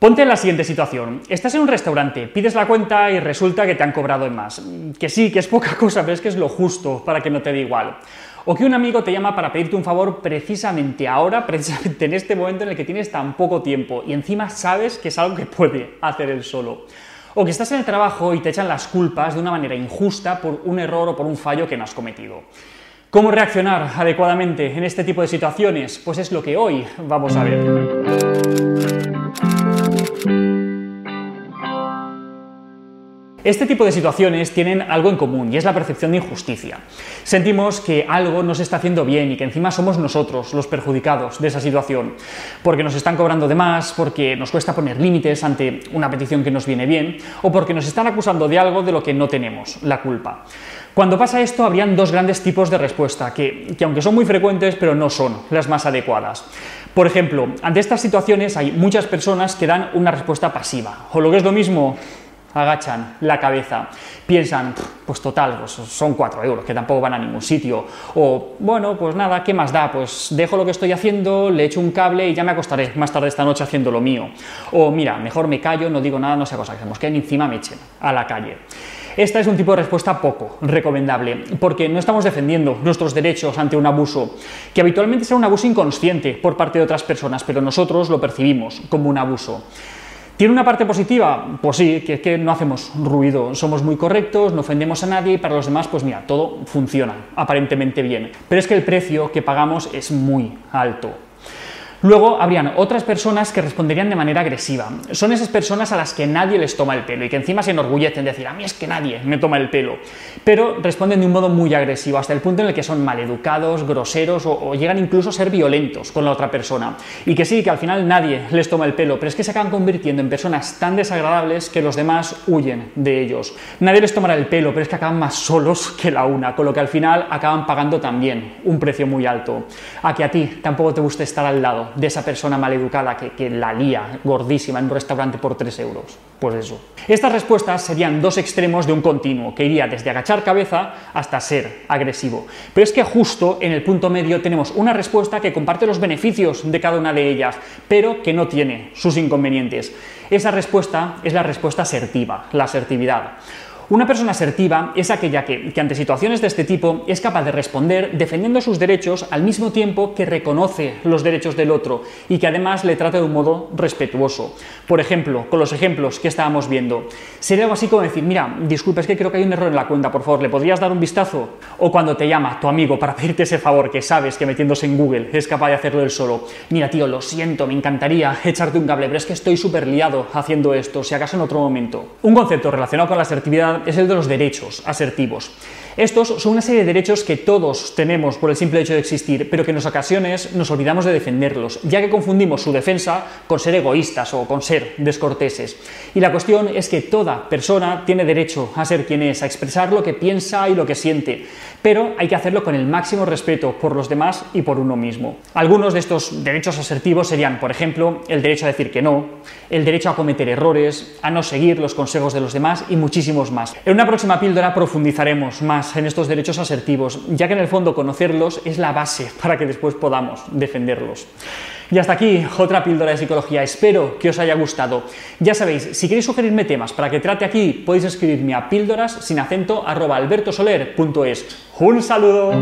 Ponte en la siguiente situación. Estás en un restaurante, pides la cuenta y resulta que te han cobrado en más. Que sí, que es poca cosa, pero es que es lo justo para que no te dé igual. O que un amigo te llama para pedirte un favor precisamente ahora, precisamente en este momento en el que tienes tan poco tiempo y encima sabes que es algo que puede hacer él solo. O que estás en el trabajo y te echan las culpas de una manera injusta por un error o por un fallo que no has cometido. ¿Cómo reaccionar adecuadamente en este tipo de situaciones? Pues es lo que hoy vamos a ver. Este tipo de situaciones tienen algo en común y es la percepción de injusticia. Sentimos que algo no se está haciendo bien y que encima somos nosotros los perjudicados de esa situación, porque nos están cobrando de más, porque nos cuesta poner límites ante una petición que nos viene bien o porque nos están acusando de algo de lo que no tenemos la culpa. Cuando pasa esto, habrían dos grandes tipos de respuesta, que, que, aunque son muy frecuentes, pero no son las más adecuadas. Por ejemplo, ante estas situaciones hay muchas personas que dan una respuesta pasiva, o lo que es lo mismo, agachan la cabeza, piensan, pues total, pues son cuatro euros, que tampoco van a ningún sitio, o bueno, pues nada, ¿qué más da? Pues dejo lo que estoy haciendo, le echo un cable y ya me acostaré más tarde esta noche haciendo lo mío. O mira, mejor me callo, no digo nada, no sé cosa, que se mosqueen encima me echen a la calle. Esta es un tipo de respuesta poco recomendable, porque no estamos defendiendo nuestros derechos ante un abuso, que habitualmente será un abuso inconsciente por parte de otras personas, pero nosotros lo percibimos como un abuso. ¿Tiene una parte positiva? Pues sí, que es que no hacemos ruido, somos muy correctos, no ofendemos a nadie y para los demás, pues mira, todo funciona aparentemente bien. Pero es que el precio que pagamos es muy alto. Luego habrían otras personas que responderían de manera agresiva. Son esas personas a las que nadie les toma el pelo y que encima se enorgullecen de decir, a mí es que nadie me toma el pelo. Pero responden de un modo muy agresivo, hasta el punto en el que son maleducados, groseros o, llegan incluso a ser violentos con la otra persona. Y que sí, que al final nadie les toma el pelo, pero es que se acaban convirtiendo en personas tan desagradables que los demás huyen de ellos. Nadie les tomará el pelo, pero es que acaban más solos que la una, con lo que al final acaban pagando también un precio muy alto. A que a ti tampoco te guste estar al lado de esa persona maleducada que, que la lía gordísima en un restaurante por 3 euros. Pues eso. Estas respuestas serían dos extremos de un continuo, que iría desde agachar cabeza hasta ser agresivo. Pero es que justo en el punto medio tenemos una respuesta que comparte los beneficios de cada una de ellas, pero que no tiene sus inconvenientes. Esa respuesta es la respuesta asertiva, la asertividad. Una persona asertiva es aquella que, ante situaciones de este tipo es capaz de responder defendiendo sus derechos al mismo tiempo que reconoce los derechos del otro y que además le trata de un modo respetuoso. Por ejemplo, con los ejemplos que estábamos viendo, sería algo así como decir, mira, disculpa, es que creo que hay un error en la cuenta, por favor, ¿le podrías dar un vistazo? O cuando te llama tu amigo para pedirte ese favor que sabes que metiéndose en Google es capaz de hacerlo él solo. Mira, tío, lo siento, me encantaría echarte un cable, pero es que estoy súper liado haciendo esto, si acaso en otro momento. Un concepto relacionado con la asertividad es el de los derechos asertivos. Estos son una serie de derechos que todos tenemos por el simple hecho de existir, pero que en ocasiones nos olvidamos de defenderlos, ya que confundimos su defensa con ser egoístas o con ser descorteses. Y la cuestión es que toda persona tiene derecho a ser quien es, a expresar lo que piensa y lo que siente, pero hay que hacerlo con el máximo respeto por los demás y por uno mismo. Algunos de estos derechos asertivos serían, por ejemplo, el derecho a decir que no, el derecho a cometer errores, a no seguir los consejos de los demás y muchísimos En una próxima píldora profundizaremos más en estos derechos asertivos, ya que en el fondo conocerlos es la base para que después podamos defenderlos. Y hasta aquí otra píldora de psicología. Espero que os haya gustado. Ya sabéis, si queréis sugerirme temas para que trate aquí, podéis escribirme a píldoras sin acento. ¡Un saludo!